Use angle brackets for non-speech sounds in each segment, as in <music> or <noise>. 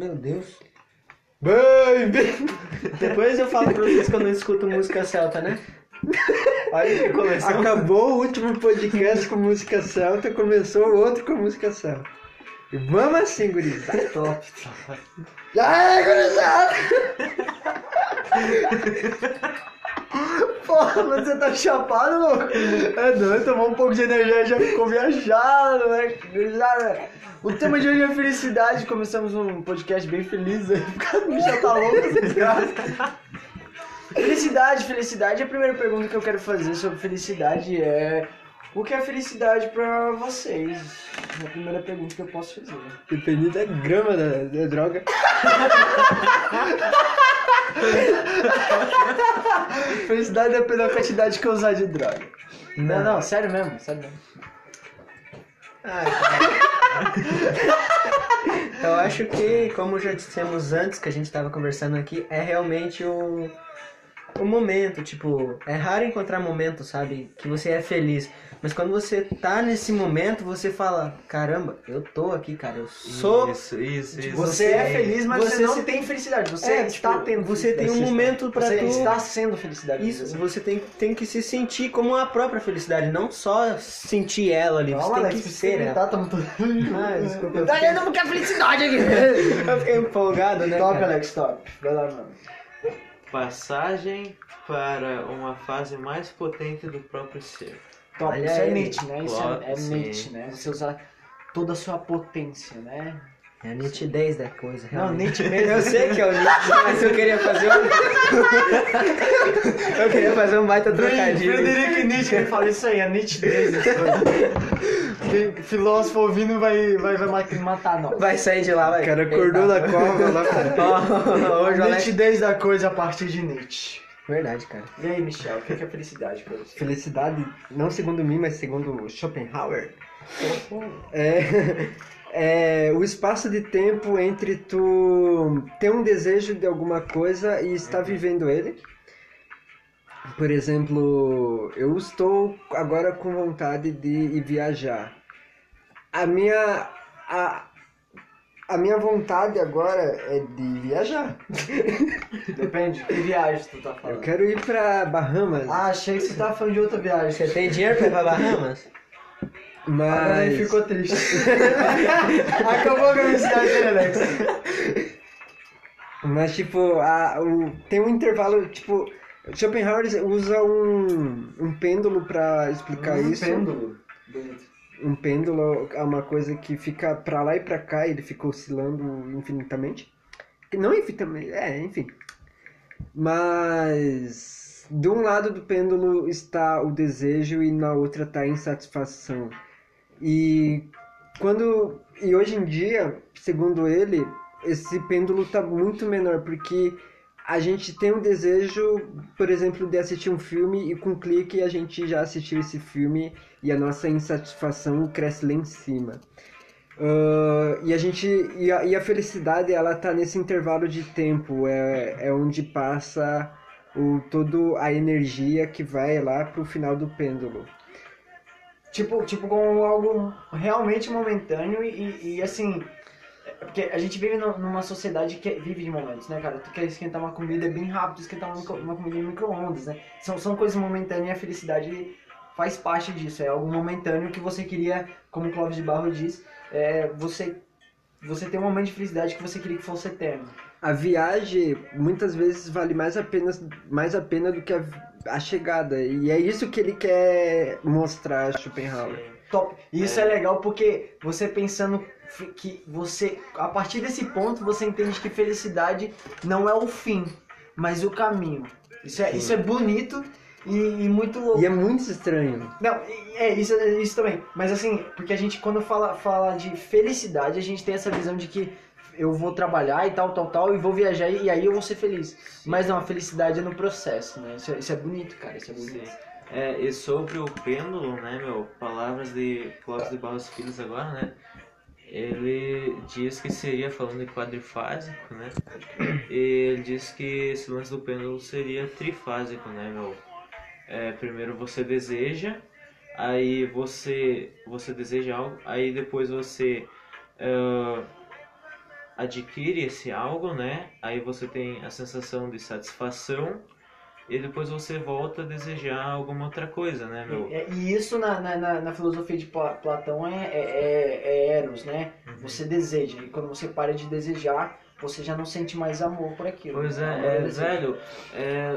Meu Deus. Baby! Depois eu falo pra vocês que eu não escuto música celta, né? Que coleção. Acabou o último podcast com música celta, começou o outro com música celta. E vamos assim, <laughs> gurizada. Top. Ai, gurizada! <laughs> Porra, mas você tá chapado, louco? É doido, tomou um pouco de energia e já ficou viajado, né? O tema de hoje é felicidade. Começamos um podcast bem feliz aí. O bicho já tá louco, desgraça. Felicidade, felicidade. A primeira pergunta que eu quero fazer sobre felicidade é... O que é felicidade pra vocês? É a primeira pergunta que eu posso fazer. Depende da grama da, da droga. <laughs> <laughs> Felicidade depende da quantidade que eu usar de droga. Não, não, sério mesmo, sério mesmo. Eu acho que, como já dissemos antes, que a gente tava conversando aqui, é realmente o, o momento, tipo, é raro encontrar momento, sabe, que você é feliz. Mas quando você tá nesse momento, você fala, caramba, eu tô aqui, cara, eu sou... Isso, isso, isso. Você é feliz, mas você, Você não se- tem felicidade. Você É, está tipo, tendo Você tem um momento pra Você tu... está sendo felicidade. Isso, assim. você tem, tem que se sentir como a própria felicidade, não só sentir ela ali, você Calma, tem Alex, que ser ela. tamo todo... <laughs> Ah, desculpa, Tá olhando porque é felicidade aqui. <laughs> Eu fiquei empolgado, né, Top, cara? Alex, top. Vai lá, mano. Passagem para uma fase mais potente do próprio ser. Top, Olha isso é. Nietzsche, né? Isso Claro, é, é. Nietzsche, né? Você usar toda a sua potência, né? É a nitidez da coisa, Não, realmente. Nietzsche mesmo. Eu sei que é o Nietzsche, mas eu queria fazer um... <laughs> eu queria fazer um baita trocadilho. Frederico Nietzsche, ele fala isso aí, a nitidez. das coisas. Quem- Filósofo ouvindo vai, vai, vai ma- matar nós. Vai sair de lá, vai. O cara acordou da cova lá Hoje a Alex... nitidez da coisa a partir de Nietzsche. Verdade, cara. E aí, Michel, o que é felicidade pra você? Felicidade, não segundo mim, mas segundo Schopenhauer, é, <laughs> é o espaço de tempo entre tu ter um desejo de alguma coisa e estar vivendo ele. Por exemplo, eu estou agora com vontade de ir viajar. A minha a, a minha vontade agora é de viajar. <laughs> Depende, que viagem tu tá Eu falando? quero ir para Bahamas, Ah, achei que você tava falando de outra viagem. Você tem dinheiro pra ir pra Bahamas? Agora ele mas ficou triste. <laughs> Acabou a felicidade dele, Alex. Mas, tipo, a, o, tem um intervalo, tipo, Schopenhauer usa um, um pêndulo pra explicar Um isso. Pêndulo. Bonito. Um pêndulo é uma coisa que fica pra lá e pra cá, ele fica oscilando infinitamente. Não infinitamente, é, enfim. Mas, de um lado do pêndulo está o desejo e na outra está a insatisfação. E quando e hoje em dia, segundo ele, esse pêndulo está muito menor porque a gente tem um desejo, por exemplo, de assistir um filme e com um clique a gente já assistiu esse filme e a nossa insatisfação cresce lá em cima. Ah, e a gente e a, e a felicidade ela tá nesse intervalo de tempo é, é onde passa o todo a energia que vai lá pro final do pêndulo Tipo, tipo com algo realmente momentâneo e, e, assim. É Porque a gente vive numa sociedade que vive de momentos, né, cara? Tu quer esquentar uma comida é bem rápido, esquentar uma, micro- uma comida em micro-ondas, né? São, são coisas momentâneas e a felicidade faz parte disso. É algo momentâneo que você queria, como o Clóvis de Barro diz, é, você, você tem um momento de felicidade que você queria que fosse eterno. a viagem muitas vezes vale mais a pena, mais a pena do que a, a chegada e é isso que ele quer mostrar Schopenhauer Top. E isso é. legal porque você pensando que você, a partir desse ponto, você entende que felicidade não é o fim, mas o caminho. Isso é, isso é bonito e, e muito louco. e é muito estranho Não, é isso, isso também. Mas assim, porque a gente quando fala, fala de felicidade, a gente tem essa visão de que eu vou trabalhar e tal, tal, tal, e vou viajar e, aí eu vou ser feliz. Mas não, a felicidade é no processo, né? Isso é, isso é bonito, cara. Isso é bonito. Sim. É, e sobre o pêndulo, né, meu? Palavras de Clóvis de Barros Filhos agora, né? Ele diz que seria falando de quadrifásico, né? E ele diz que esse lance do pêndulo seria trifásico, né, meu? É, primeiro você deseja, aí você você deseja algo, aí depois você ah, adquire esse algo, né? Aí você tem a sensação de satisfação e depois você volta a desejar alguma outra coisa, né, meu? É, E isso na, na, na- na filosofia de Pla- Platão é, é, é- é eros, né? Uhum. Você deseja. E quando você para de desejar, você já não sente mais amor por aquilo. Pois é, Agora é, desejo. velho, é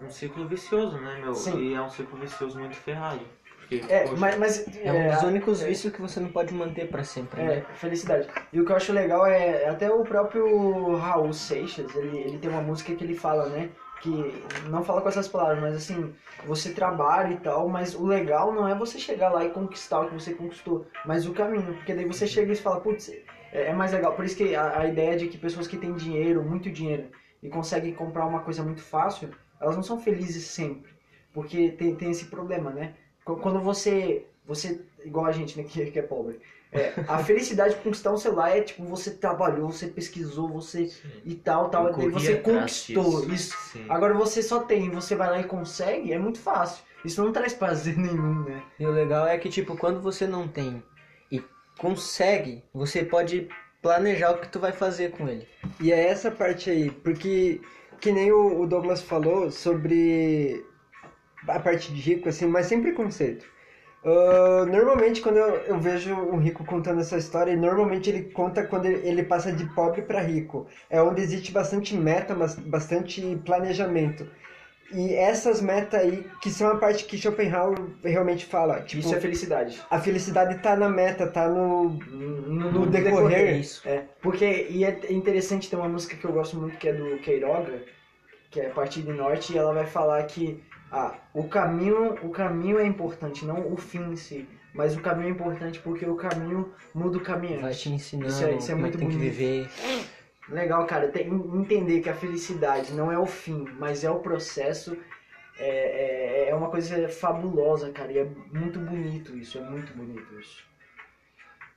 um, um ciclo vicioso, né, meu? Sim. E é um ciclo vicioso muito ferrado. Porque, É, poxa, mas, mas É um dos é, únicos é, vícios que você não pode manter pra sempre, É, né? felicidade. E o que eu acho legal é até o próprio Raul Seixas, ele, ele tem uma música que ele fala, né? Que não fala com essas palavras, mas assim, você trabalha e tal, mas o legal não é você chegar lá e conquistar o que você conquistou, mas o caminho. Porque daí você chega e fala, putz, é, é mais legal. Por isso que a, a ideia de que pessoas que têm dinheiro, muito dinheiro, e conseguem comprar uma coisa muito fácil, elas não são felizes sempre. Porque tem, tem esse problema, né? Qu- Quando você, você igual a gente, né, <laughs> que, que é pobre, é, a felicidade de conquistar um celular é tipo, você trabalhou, você pesquisou, você sim. e tal, tal, e você conquistou disso. isso. Sim. Agora você só tem, você vai lá e consegue, é muito fácil. Isso não traz prazer <laughs> nenhum, né? E o legal é que, tipo, quando você não tem e consegue, você pode planejar o que tu vai fazer com ele. E é essa parte aí, porque que nem o o Douglas falou sobre a parte de rico, assim, mas sem preconceito. Ah, normalmente quando eu, eu vejo um rico contando essa história, normalmente ele conta quando ele, ele passa de pobre para rico. É onde existe bastante meta, mas bastante planejamento. E essas metas aí, que são a parte que Schopenhauer realmente fala. Tipo, Isso é felicidade. a felicidade tá na meta, tá no, No, no decorrer. Isso. É, porque, e é interessante, tem uma música que eu gosto muito que é do Queiroga, que é Partido Norte, e ela vai falar que ah, o caminho, o caminho é importante, não o fim em si, mas o caminho é importante porque o caminho muda o caminhante. Vai te ensinando Isso é- isso é é muito que tem que bonito. viver. Legal, cara, tem, entender que a felicidade não é o fim, mas é o processo, é, é, é uma coisa fabulosa, cara, e é muito bonito isso, é muito bonito isso.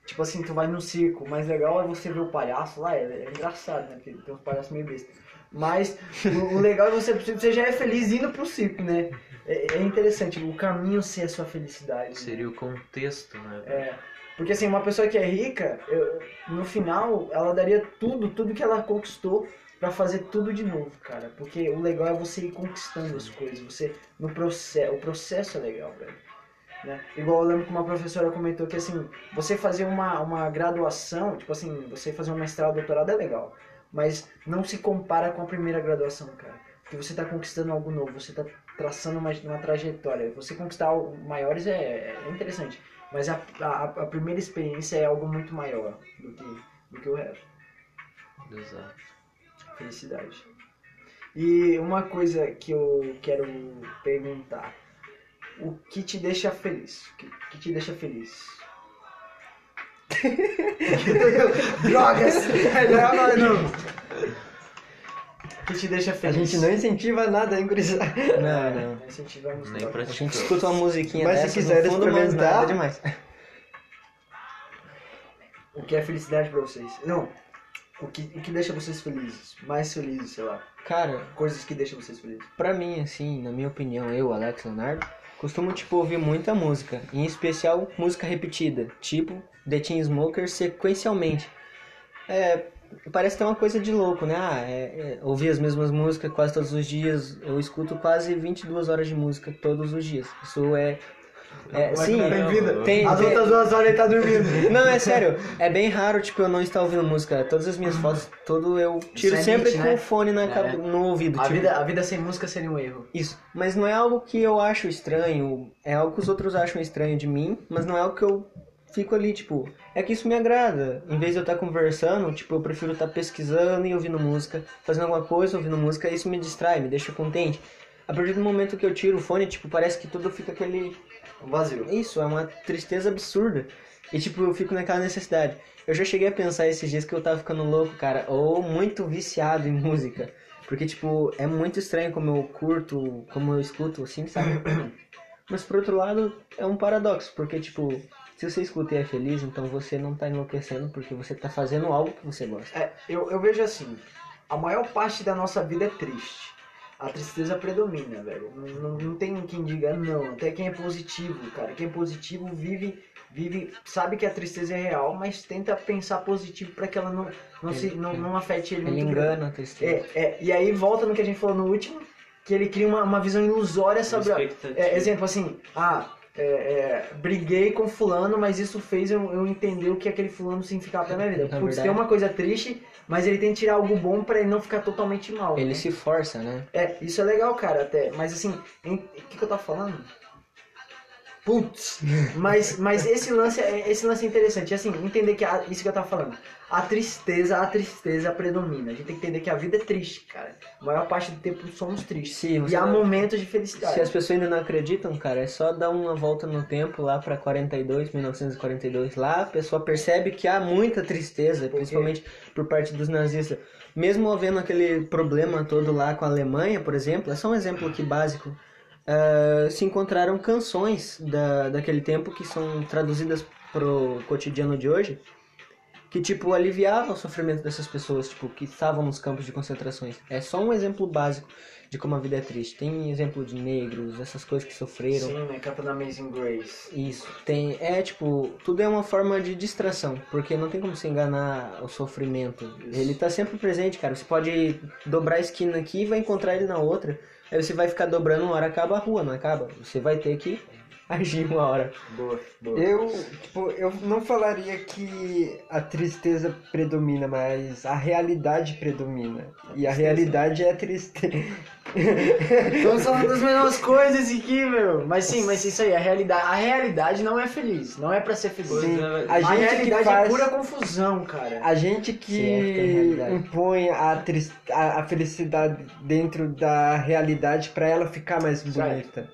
Tipo assim, tu vai no circo, o mais legal é você ver o palhaço lá, é, é engraçado, né, porque tem uns palhaços meio besta. Mas o, o legal é você, você já é feliz indo pro circo, né? É, é interessante, o caminho ser a sua felicidade. né? Seria o contexto, né? É, porque assim, uma pessoa que é rica, eu- no final, ela daria tudo, tudo que ela conquistou pra fazer tudo de novo, cara. Porque o legal é você ir conquistando as coisas, você no processo, o processo é legal, velho. Né? Igual eu lembro que uma professora comentou que assim, você fazer uma, uma graduação, tipo assim, você fazer um mestrado, doutorado é legal, mas não se compara com a primeira graduação, cara. Porque você tá conquistando algo novo, você tá traçando uma, uma trajetória. Você conquistar algo maiores é, é interessante. Mas a, a, a primeira experiência é algo muito maior do que, do que o resto. Exato. Felicidade. E uma coisa que eu quero perguntar. O que te deixa feliz? O que, que te deixa feliz? <laughs> Drogas! Melhor agora não. O que te deixa A feliz? gente não incentiva nada, hein, gurizada? Não, não. <laughs> Não incentivamos Nem drogas. A gente escuta uma musiquinha Mas se quiser no fundo, experimentar- nada demais. O que é felicidade pra vocês? Não. O que, o que deixa vocês felizes? Mais felizes, sei lá. Cara, Coisas que deixam vocês felizes. Pra mim, assim, na minha opinião, eu, Alex Leonardo, costumo, tipo, ouvir muita música. Em especial, música repetida. Tipo, The Chainsmokers sequencialmente. É, parece que é uma coisa de louco, né? Ah, é, é, ouvir as mesmas músicas quase todos os dias. Eu escuto quase 22 horas de música todos os dias. Isso é... é é sim, não tem vida? tem- As tem- outras duas horas ele tá dormindo. <laughs> não, é sério. É bem raro, tipo, eu não estar ouvindo música. Todas as minhas fotos, todo eu tiro é sempre com né? o fone na, É. cabe- no ouvido. A tipo, vida, a vida sem música seria um erro. isso, mas não é algo que eu acho estranho, é algo que os outros acham estranho de mim, mas não é algo que eu fico ali, tipo, é que isso me agrada. Em vez de eu estar conversando, tipo, eu prefiro estar pesquisando e ouvindo música, fazendo alguma coisa, ouvindo música, isso me distrai, me deixa contente. A partir do momento que eu tiro o fone, tipo, parece que tudo fica aquele vazio. isso, é uma tristeza absurda. E tipo, eu fico naquela necessidade. Eu já cheguei a pensar esses dias que eu tava ficando louco, cara, ou muito viciado em música. Porque, tipo, é muito estranho como eu curto, como eu escuto, assim, sabe? <coughs> Mas por outro lado, é um paradoxo, porque, tipo, se você escuta e é feliz, então você não tá enlouquecendo porque você tá fazendo algo que você gosta. É, eu, eu vejo assim, a maior parte da nossa vida é triste. a tristeza predomina, velho. Não, não, não tem quem diga não. Até quem é positivo, cara. Quem é positivo vive, vive, sabe que a tristeza é real, mas tenta pensar positivo pra que ela não, não, se, não, não afete ele, Ele muito grande. engana a tristeza. É, é, e aí volta no que a gente falou no último, que ele cria uma, uma visão ilusória sobre a, é, exemplo assim, ah, é, é, briguei com fulano, mas isso fez eu, eu entender o que aquele fulano significava pra minha vida. Putz, tem uma coisa triste, mas ele tem que tirar algo bom pra ele não ficar totalmente mal. Ele né? se força, né? É, isso é legal, cara, até. Mas assim, o que, que eu tava falando? Putz! Mas, mas esse lance é esse lance é interessante. Assim, entender que a- isso que eu tava falando. A tristeza, a tristeza predomina. A gente tem que entender que a vida é triste, cara. A maior parte do tempo somos tristes. Sim, E há não- momentos de felicidade. Se as pessoas ainda não acreditam, cara, é só dar uma volta no tempo lá pra 42, 1942. Lá a pessoa percebe que há muita tristeza, principalmente por parte dos nazistas. Mesmo havendo aquele problema todo lá com a Alemanha, por exemplo, é só um exemplo aqui básico. Ah, se encontraram canções da, daquele tempo que são traduzidas pro cotidiano de hoje que tipo aliviava o sofrimento dessas pessoas tipo que estavam nos campos de concentrações. É só um exemplo básico de como a vida é triste. Tem exemplo de negros essas coisas que sofreram. Sim, né? Canta da Amazing Grace. isso. Tem é tipo tudo é uma forma de distração porque não tem como se enganar o sofrimento. Isso. ele tá sempre presente cara. Você pode dobrar a esquina aqui e vai encontrar ele na outra aí você vai ficar dobrando uma hora acaba a rua não acaba? Você vai ter que agir uma hora Boa, boa. Eu, tipo, eu não falaria que a tristeza predomina, mas a realidade predomina. E a realidade é a tristeza. <laughs> Estamos falando das mesmas coisas aqui, meu. Mas sim, mas isso aí, a realidade, a realidade não é feliz. Não é pra ser feliz. Sim, é, a A, gente que realidade faz- é pura confusão, cara. A gente Sim, é que tem realidade. impõe a, tris- a, a felicidade dentro da realidade pra ela ficar mais bonita.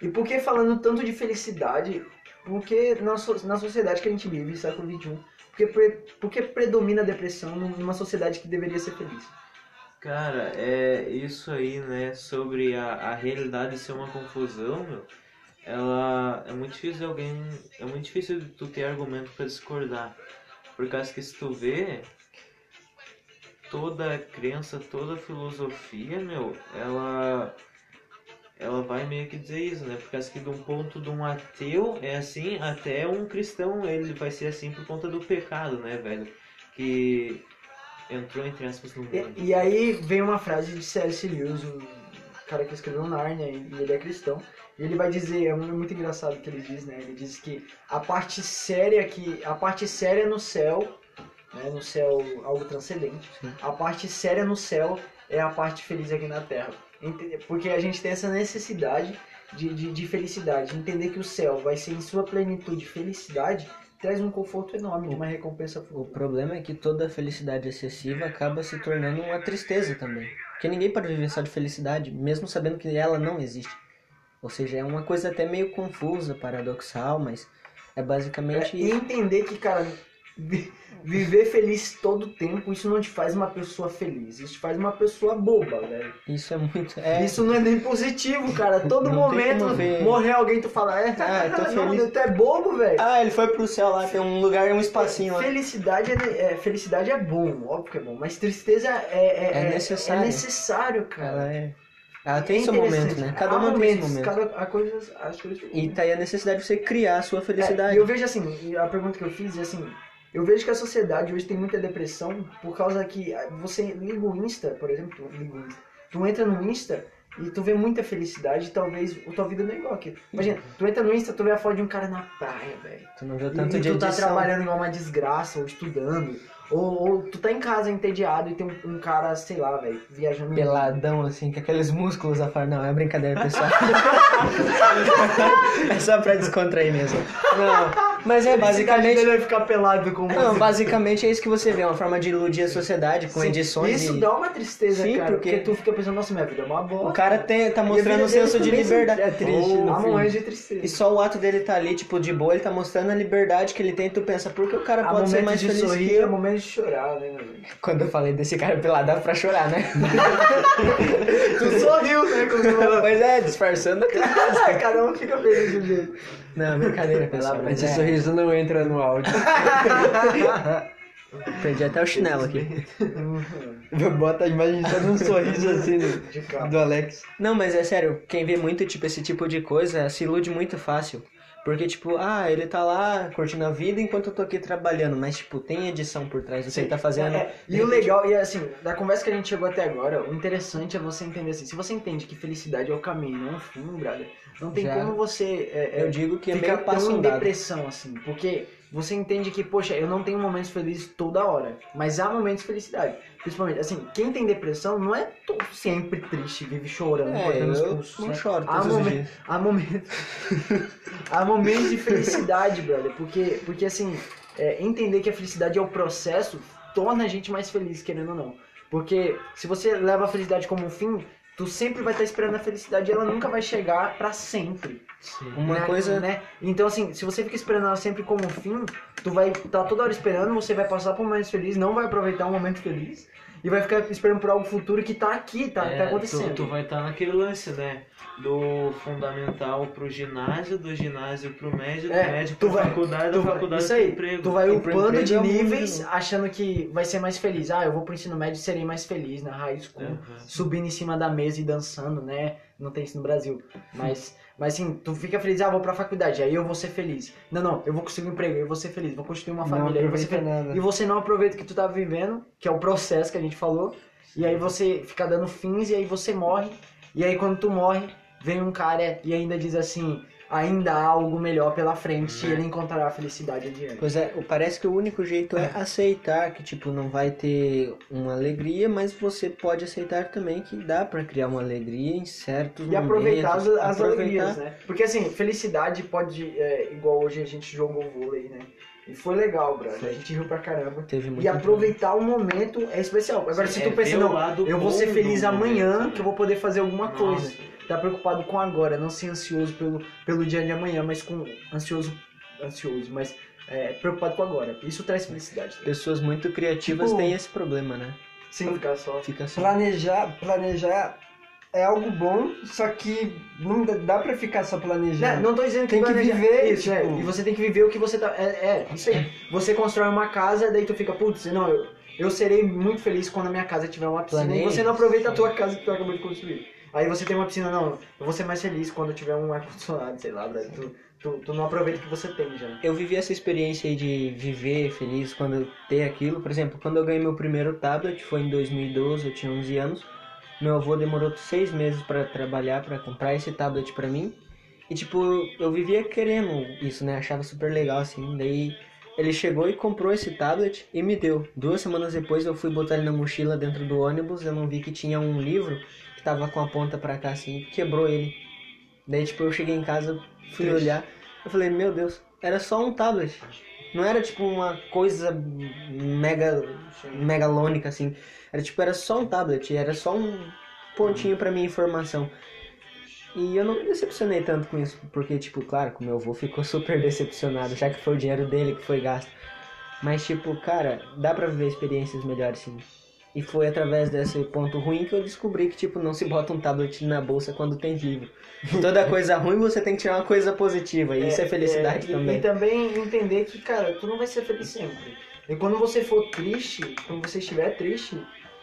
E por que falando tanto de felicidade? Porque na, so- na sociedade que a gente vive, século XXI, porque, pre, porque predomina a depressão numa sociedade que deveria ser feliz? Cara, é isso aí, né? Sobre a, a realidade ser uma confusão, meu. Ela é muito difícil alguém. É muito difícil tu ter argumento pra discordar. Por causa que se tu vê toda crença, toda filosofia, meu, ela ela vai meio que dizer isso, né? Por causa que de um ponto de um ateu é assim, até um cristão ele vai ser assim por conta do pecado, né, velho? Que entrou entre aspas no mundo. E, e aí vem uma frase de C.S. Lewis, um cara que escreveu Narnia e ele é cristão. E ele vai dizer, é muito engraçado o que ele diz, né? Ele diz que a parte séria que a parte séria no céu, né, no céu algo transcendente. A parte séria no céu é a parte feliz aqui na terra. Porque a gente tem essa necessidade de, de, de felicidade, entender que o céu vai ser em sua plenitude felicidade, traz um conforto enorme, uma recompensa O problema é que toda felicidade excessiva acaba se tornando uma tristeza também. Porque ninguém pode viver só de felicidade, mesmo sabendo que ela não existe. Ou seja, é uma coisa até meio confusa, paradoxal, mas é basicamente E entender que, cara, viver feliz todo tempo, isso não te faz uma pessoa feliz. Isso te faz uma pessoa boba, velho. isso é muito. É, Isso não é nem positivo, cara. Todo Não momento morrer alguém, tu fala, é, Ah, tô não, feliz. tu é bobo, velho. Ah, ele foi pro céu lá, tem um lugar, um espacinho lá. Felicidade é, é- felicidade é bom, óbvio que é bom, mas tristeza é, é, É necessário. É necessário, cara. Ela é. Ela tem É seu momento, né? Cada tem seu momento. Cada a coisa, as coisas E tá aí a necessidade de você criar a sua É, felicidade. e eu vejo assim, a pergunta que eu fiz é assim, eu vejo que a sociedade hoje tem muita depressão por causa que ah, você liga o Insta, por exemplo, tu liga o Insta, tu entra no Insta e tu vê muita felicidade e talvez a tua vida não é igual aqui. Imagina, tu entra no Insta, tu vê a foto de um cara na praia, velho. Tu não vê tanto e de tu tá edição. trabalhando igual uma desgraça, ou estudando. Ou, ou tu tá em casa entediado e tem um, um cara, sei lá, velho, viajando. Peladão, assim, com aqueles músculos a falar, não, é brincadeira, pessoal. <laughs> <laughs> é só pra descontrair mesmo. Não, <laughs> mas é A basicamente. dele é ficar pelado com Não, basicamente é isso que você vê, uma forma de iludir a sociedade com Sim, edições. Isso e... dá uma tristeza, Sim, cara. porque- Porque... tu fica pensando, nossa, minha vida é uma bosta. O cara tem, tá a mostrando um senso de liberdade. É triste Oh, fim. momentos de tristeza. E só o ato dele tá ali, tipo, de boa, ele tá mostrando a liberdade que ele tem, tu pensa, por que o cara pode ser mais de feliz que sorrir, há eu? momentos de chorar, né, meu? Quando eu falei desse cara pelado, dava pra chorar, né? <laughs> Tu sorriu, né, quando <laughs> pois é, disfarçando a tristeza. <laughs> Cada um fica feliz de um jeito. Não, brincadeira, pessoal. Esse Mas é, sorriso não entra no áudio. <laughs> Perdi até o chinelo aqui. Bota a imagem só de um sorriso assim do, do Alex. Não, mas é sério, quem vê muito, tipo, esse tipo de coisa se ilude muito fácil. Porque, tipo, ah, ele tá lá curtindo a vida enquanto eu tô aqui trabalhando. Mas, tipo, tem edição por trás do que ele tá fazendo. É, e o legal, e assim, da conversa que a gente chegou até agora, o interessante é você entender assim, se você entende que felicidade é o caminho, não é um fim, brother, não tem Já. como você é, é, Eu digo que é meio passo tão em depressão, assim, porque você entende que, poxa, eu não tenho momentos felizes toda hora, mas há momentos de felicidade. Principalmente, assim, quem tem depressão não é sempre triste, vive chorando, É, cortando os pulsos, não né? choro há, momen- há momentos... há momentos de felicidade, brother, porque, porque assim, é, entender que a felicidade é o processo torna a gente mais feliz, querendo ou não. Porque se você leva a felicidade como um fim, tu sempre vai estar esperando a felicidade e ela nunca vai chegar pra sempre. Sim. Uma né? coisa. né? Então assim, se você fica esperando ela sempre como um fim, tu vai estar toda hora esperando, você vai passar por um momento feliz, não vai aproveitar um momento feliz e vai ficar esperando por algo futuro que tá aqui, tá, É, tá acontecendo. Tu, tu vai estar naquele lance, né? Do fundamental pro ginásio, do ginásio pro médio, do É, médio tu pra vai- faculdade, Tu da vai- faculdade isso pro aí, emprego. tu vai pro upando de é o mundo de níveis achando que vai ser mais feliz. Ah, eu vou pro ensino médio e serei mais feliz na high school. Subindo em cima da mesa e dançando, né? Não tem isso no Brasil. Mas, mas assim, tu fica feliz, ah, vou pra faculdade, aí eu vou ser feliz. Não, não, eu vou conseguir um emprego, eu vou ser feliz, vou construir uma Não família. feliz. nada. E você não aproveita o que tu tá vivendo, que é o processo que a gente falou. E aí você fica dando fins e aí você morre. E aí quando tu morre, vem um cara e ainda diz assim, ainda há algo melhor pela frente e ele encontrará a felicidade adiante. Pois é, parece que o único jeito é aceitar que, tipo, não vai ter uma alegria, mas você pode aceitar também que dá pra criar uma alegria em certos E aproveitar as, momentos. as Aproveitar. alegrias, né? Porque assim, felicidade pode, é, igual hoje a gente jogou vôlei, né? E foi legal, brother. A gente riu pra caramba. Teve muito E aproveitar o momento é especial. Agora, se É tu pensa, ver o não, eu vou ser feliz amanhã, momento, que eu vou poder fazer alguma Nossa. coisa. Tá preocupado com agora, não ser ansioso pelo, pelo dia de amanhã, mas com ansioso, ansioso, mas é, preocupado com agora. Isso traz felicidade. Pessoas muito criativas Tipo- têm esse problema, né? Sim, ficar só. Fica só. Planejar, planejar é algo bom, só que não dá- pra ficar só Não, planejando. não tô dizendo Tem que planejar- viver, Isso, é. tipo- E você tem que viver o que você tá. É, é, isso aí. Você constrói uma casa, daí tu fica, putz, não, eu, eu serei muito feliz quando a minha casa tiver uma piscina. Planeje. E você não aproveita a tua casa que tu acabou de construir. Aí você tem uma piscina, não, eu vou ser mais feliz quando tiver um ar-condicionado, sei lá, velho. Tu, tu, tu não aproveita o que você tem já. Eu vivi essa experiência aí de viver feliz quando eu ter aquilo. Por exemplo, quando eu ganhei meu primeiro tablet, foi em 2012, eu tinha 11 anos. Meu avô demorou seis meses pra trabalhar, pra comprar esse tablet pra mim. E tipo, eu vivia querendo isso, né? Achava super legal assim. Daí ele chegou e comprou esse tablet e me deu. Duas semanas depois eu fui botar ele na mochila dentro do ônibus. Eu não vi que tinha um livro tava com a ponta pra cá assim, quebrou ele. Daí tipo, eu cheguei em casa, fui Triste. olhar. Eu falei, meu Deus, era só um tablet. Não era tipo uma coisa mega megalônica assim. Era tipo, era só um tablet, era só um pontinho pra minha informação. E eu não me decepcionei tanto com isso, porque tipo, claro, que o meu avô ficou <laughs> super decepcionado, já que foi o dinheiro dele que foi gasto. Mas tipo, cara, dá pra viver experiências melhores sim. E foi através desse ponto ruim que eu descobri que, tipo, não se bota um tablet na bolsa quando tem livro. <laughs> Toda coisa ruim você tem que tirar uma coisa positiva. E isso é felicidade e- também. E também entender que, cara, tu não vai ser feliz sempre. E quando você for triste, quando você estiver triste,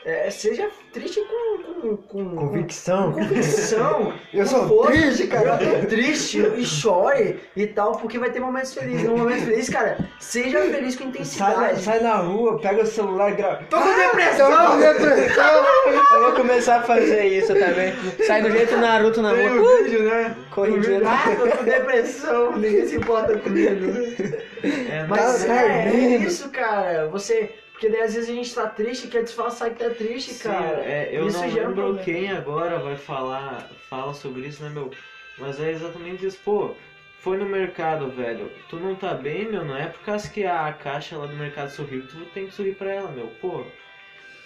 é, seja triste com, com, com, Convicção. com convicção. <laughs> Eu com sou força. triste, cara. Eu tô triste e chore e tal, porque vai ter momentos felizes. No momento feliz, cara, seja feliz com Sai, intensidade. sai na rua, pega o celular e grava. Tô com depressão! Tô com depressão! Eu vou começar a fazer isso também. Sai do jeito Naruto na Tem rua. um vídeo, né? Corrigindo. Ah, tô com depressão, ninguém se importa comigo. <laughs> É, Mas Tá é, é isso, cara. Você. Porque daí às vezes a gente tá triste, quer disfarçar que tá triste, Sim, cara. é, eu isso não lembro problema. quem agora vai falar fala sobre isso, né, meu? Mas é exatamente isso, pô. Foi no mercado, velho. Tu não tá bem, meu? Não é por causa que a caixa lá do mercado sorriu tu tem que sorrir pra ela, meu. Pô,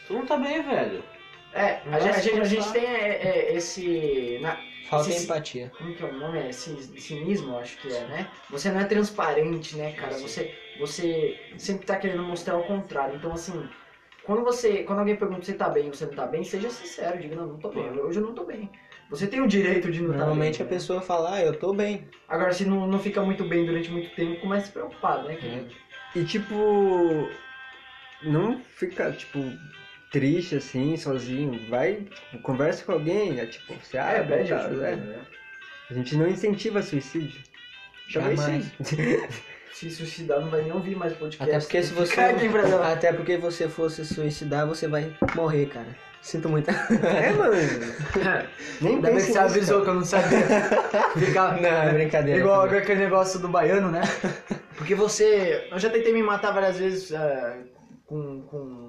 tu não tá bem, velho. É, a, vai gente, a, gente, a gente tem é, é, esse. na- Falta esse- empatia. Como que é o nome? É ci- cinismo, eu acho que é, né? Você não é transparente, né, cara? Você, você sempre tá querendo mostrar o contrário. Então, assim, quando você. Quando alguém pergunta se você tá bem ou você não tá bem, seja sincero, diga, não, não tô bem. Hoje eu não tô bem. Você tem o direito de não estar Normalmente bem. a né? pessoa fala, ah, eu tô bem. Agora, se não, não fica muito bem durante muito tempo, começa a se preocupar, né? querido? E tipo. não fica, tipo, triste assim, sozinho. Vai, conversa com alguém, é tipo, você É, abre, pede tá, ajuda, né? né? A gente não incentiva suicídio. Jamais. sim. <laughs> Se suicidar, não vai nem ouvir mais podcast. Até porque se você. Até porque você fosse suicidar, você vai morrer, cara. Sinto muito. é, <laughs> mano. Nem Ainda bem que você avisou que eu não sabia. <laughs> Não, é brincadeira. Igual também. aquele negócio do baiano, né? Porque você. Eu já tentei me matar várias vezes é, com, com.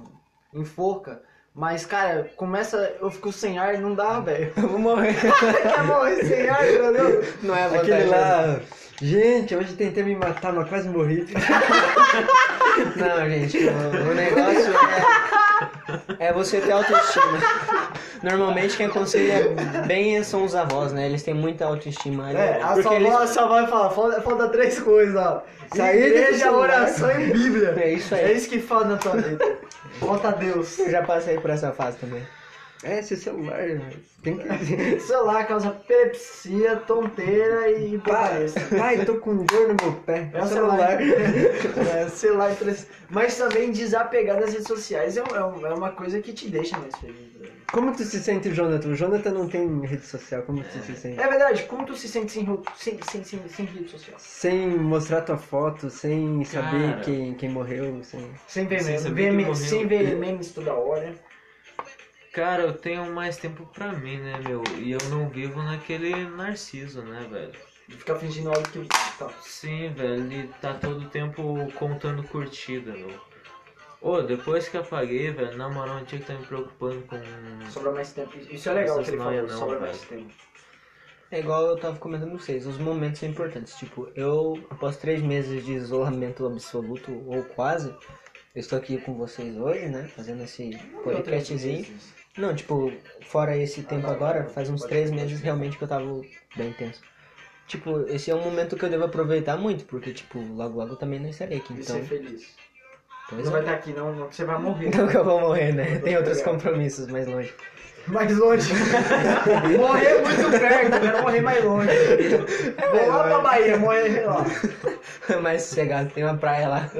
Em forca. Mas, cara, começa. Eu fico sem ar e não dá, velho. <laughs> Eu vou morrer. <laughs> Quer morrer sem ar, meu Deus? Não é Aquele vantagem. lá. Gente, hoje tentei me matar, mas quase morri. <laughs> Não, gente, o, o negócio é, é você ter autoestima. Normalmente quem aconselha bem são os avós, né? Eles têm muita autoestima. né? É, a sua eles- avó, a sua avó fala, falta, falta três coisas, ó. Sair do Igreja, oração e Bíblia. É isso aí. É isso que falta na tua vida. Volta a Deus. Eu já passei por essa fase também. É, esse celular, tem que. <laughs> Celular causa epilepsia, tonteira e Pai, pai, tô com dor no meu pé. É o celular. <laughs> é, celular Mas também desapegar das redes sociais é, um- é uma coisa que te deixa mais feliz. velho. Como tu se sente, Jonathan? O Jonathan não tem rede social, como tu se sente? É verdade, como tu se sente sem, sem, sem, sem, sem rede social? Sem mostrar tua foto, sem saber Cara. quem, quem morreu, sem... Sem ver memes, saber sem ver memes toda hora. Cara, eu tenho mais tempo pra mim, né, meu? E eu não vivo naquele narciso, né, velho? Ficar fingindo algo que. Tá. Sim, velho, ele tá todo tempo contando curtida, meu. Ô, depois que eu apaguei, velho, na moral, não tinha que estar me preocupando com. Sobra mais tempo. Isso é legal que ele falou, não, sobra velho. mais tempo. É igual eu tava comentando com vocês, os momentos são importantes. Tipo, eu, após três meses de isolamento absoluto, ou quase, eu estou aqui com vocês hoje, né? Fazendo esse podcastzinho. Não, tipo, fora esse tempo agora, faz uns três meses realmente que eu tava bem tenso. Tipo, esse é um momento que eu devo aproveitar muito, porque, tipo, logo logo eu também não estarei aqui, E então... ser feliz. Pois Não vai é. estar aqui, não, não, que você vai morrer. Não que eu vou morrer, né? Tem outros compromissos mais longe. Mais longe. <laughs> morrer muito perto, eu quero morrer mais longe. Vou lá pra Bahia, morrer lá. <laughs> mais sossegado, tem uma praia lá.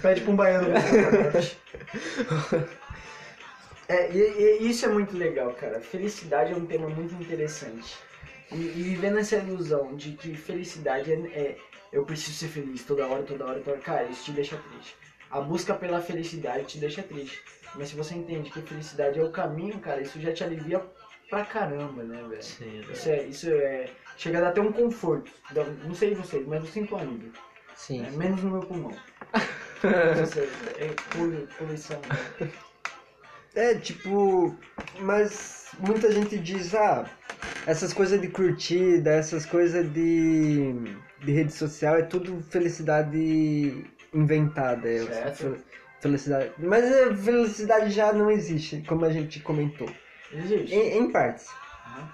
Pede pra um baiano. <laughs> É, e, e isso é muito legal, cara. Felicidade é um tema muito interessante. E, e vivendo essa ilusão de que felicidade é, é eu preciso ser feliz toda hora, toda hora, toda hora, cara, isso te deixa triste. A busca pela felicidade te deixa triste. Mas se você entende que felicidade é o caminho, cara, isso já te alivia pra caramba, né, velho? Sim, velho. Isso é, isso é. Chega a dar até um conforto. Não sei vocês, mas eu sinto alívio. Sim. É, menos no meu pulmão. <laughs> É, polu- poluição. <laughs> É, tipo, mas muita gente diz, ah, essas coisas de curtida, essas coisas de, de rede social, é tudo felicidade inventada. É, Certo. fel- felicidade. Mas a felicidade já não existe, como a gente comentou. Existe. Em, em partes. Aham.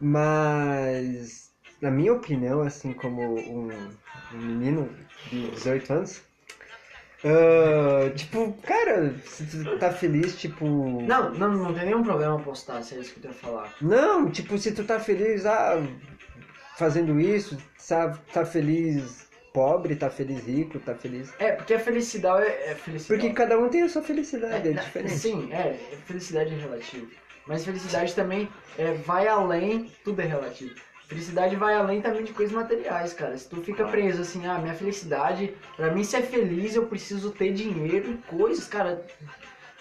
Mas, na minha opinião, assim como um, um menino de 18 anos, ah, tipo, cara, se tu tá feliz, tipo. Não, não, não tem nenhum problema postar, se é isso que eu ia falar. Não, tipo, se tu tá feliz, ah, fazendo isso, tá, tá feliz pobre, tá feliz rico, tá feliz. É, porque a felicidade é, é felicidade. Porque cada um tem a sua felicidade, é, na- diferente. Sim, é, felicidade é relativo. Mas felicidade também é, vai além, tudo é relativo. Felicidade vai além também de coisas materiais, cara. Se tu fica preso assim, ah, minha felicidade, pra mim ser feliz eu preciso ter dinheiro e coisas, cara.